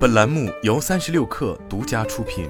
本栏目由三十六氪独家出品。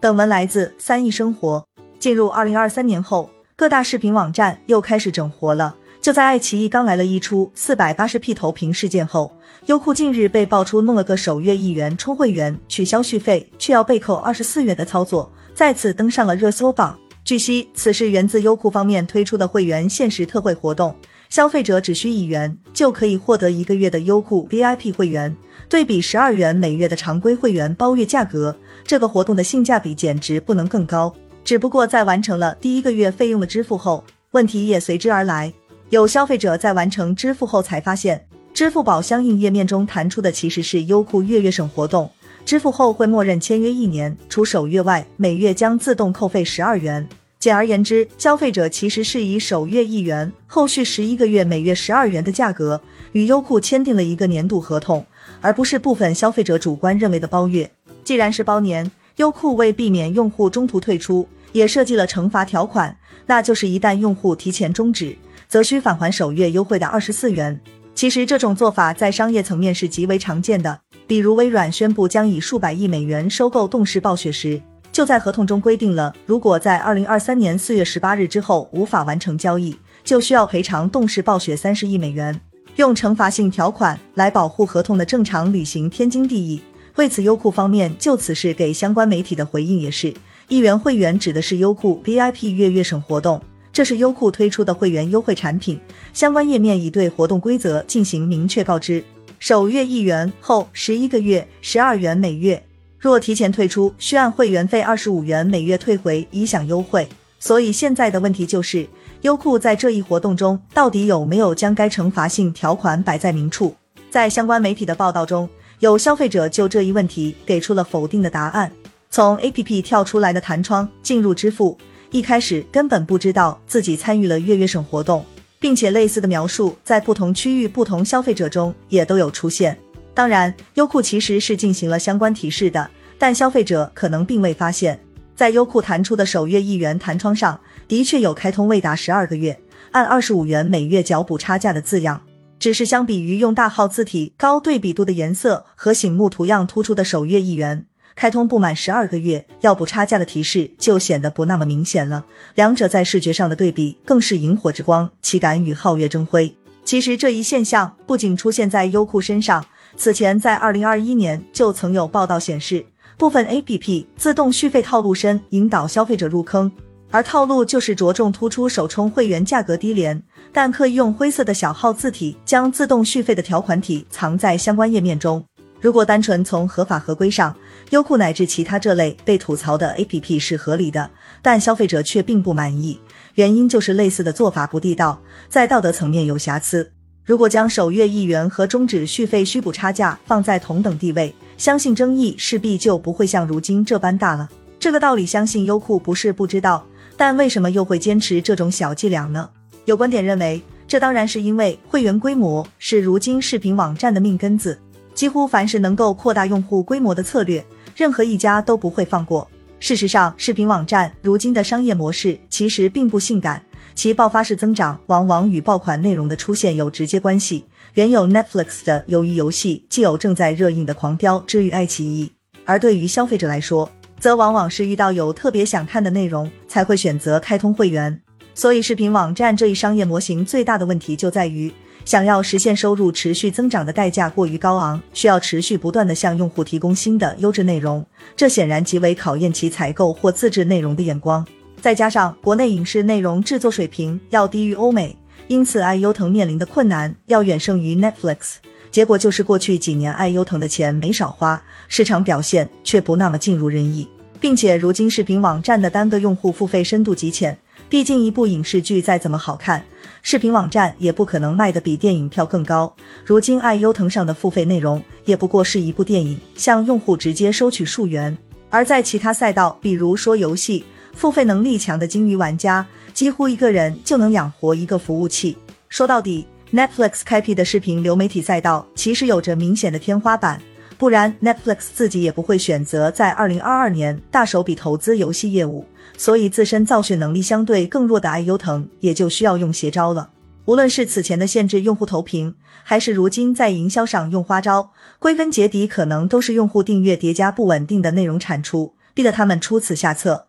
本文来自三亿生活。进入二零二三年后，各大视频网站又开始整活了。就在爱奇艺刚来了一出四百八十 P 投屏事件后，优酷近日被爆出弄了个首月一元充会员取消续费，却要被扣二十四元的操作，再次登上了热搜榜。据悉，此事源自优酷方面推出的会员限时特惠活动，消费者只需一元就可以获得一个月的优酷 VIP 会员，对比十二元每月的常规会员包月价格，这个活动的性价比简直不能更高。只不过在完成了第一个月费用的支付后，问题也随之而来。有消费者在完成支付后才发现，支付宝相应页面中弹出的其实是优酷月月省活动，支付后会默认签约一年，除首月外，每月将自动扣费十二元。简而言之，消费者其实是以首月一元，后续十一个月每月十二元的价格与优酷签订了一个年度合同，而不是部分消费者主观认为的包月。既然是包年，优酷为避免用户中途退出，也设计了惩罚条款，那就是一旦用户提前终止。则需返还首月优惠的二十四元。其实这种做法在商业层面是极为常见的，比如微软宣布将以数百亿美元收购动视暴雪时，就在合同中规定了，如果在二零二三年四月十八日之后无法完成交易，就需要赔偿动视暴雪三十亿美元，用惩罚性条款来保护合同的正常履行，天经地义。为此，优酷方面就此事给相关媒体的回应也是，一元会员指的是优酷 VIP 月月省活动。这是优酷推出的会员优惠产品，相关页面已对活动规则进行明确告知。首月一元后十一个月十二元每月，若提前退出，需按会员费二十五元每月退回以享优惠。所以现在的问题就是，优酷在这一活动中到底有没有将该惩罚性条款摆在明处？在相关媒体的报道中，有消费者就这一问题给出了否定的答案。从 APP 跳出来的弹窗进入支付。一开始根本不知道自己参与了月月省活动，并且类似的描述在不同区域、不同消费者中也都有出现。当然，优酷其实是进行了相关提示的，但消费者可能并未发现。在优酷弹出的首月一元弹窗上，的确有开通未达十二个月，按二十五元每月缴补差价的字样。只是相比于用大号字体、高对比度的颜色和醒目图样突出的首月一元。开通不满十二个月要补差价的提示就显得不那么明显了，两者在视觉上的对比更是萤火之光，岂敢与皓月争辉？其实这一现象不仅出现在优酷身上，此前在二零二一年就曾有报道显示，部分 A P P 自动续费套路深，引导消费者入坑，而套路就是着重突出首充会员价格低廉，但刻意用灰色的小号字体将自动续费的条款体藏在相关页面中。如果单纯从合法合规上，优酷乃至其他这类被吐槽的 APP 是合理的，但消费者却并不满意，原因就是类似的做法不地道，在道德层面有瑕疵。如果将首月一元和终止续费需补差价放在同等地位，相信争议势必就不会像如今这般大了。这个道理相信优酷不是不知道，但为什么又会坚持这种小伎俩呢？有观点认为，这当然是因为会员规模是如今视频网站的命根子。几乎凡是能够扩大用户规模的策略，任何一家都不会放过。事实上，视频网站如今的商业模式其实并不性感，其爆发式增长往往与爆款内容的出现有直接关系。原有 Netflix 的鱿鱼游戏，既有正在热映的狂飙之于爱奇艺，而对于消费者来说，则往往是遇到有特别想看的内容才会选择开通会员。所以，视频网站这一商业模型最大的问题就在于。想要实现收入持续增长的代价过于高昂，需要持续不断的向用户提供新的优质内容，这显然极为考验其采购或自制内容的眼光。再加上国内影视内容制作水平要低于欧美，因此爱优腾面临的困难要远胜于 Netflix。结果就是过去几年爱优腾的钱没少花，市场表现却不那么尽如人意，并且如今视频网站的单个用户付费深度极浅。毕竟，一部影视剧再怎么好看，视频网站也不可能卖的比电影票更高。如今，爱优腾上的付费内容也不过是一部电影，向用户直接收取数元。而在其他赛道，比如说游戏，付费能力强的鲸鱼玩家，几乎一个人就能养活一个服务器。说到底，Netflix 开辟的视频流媒体赛道其实有着明显的天花板，不然 Netflix 自己也不会选择在二零二二年大手笔投资游戏业务。所以，自身造血能力相对更弱的爱优腾也就需要用邪招了。无论是此前的限制用户投屏，还是如今在营销上用花招，归根结底可能都是用户订阅叠加不稳定的内容产出，逼得他们出此下策。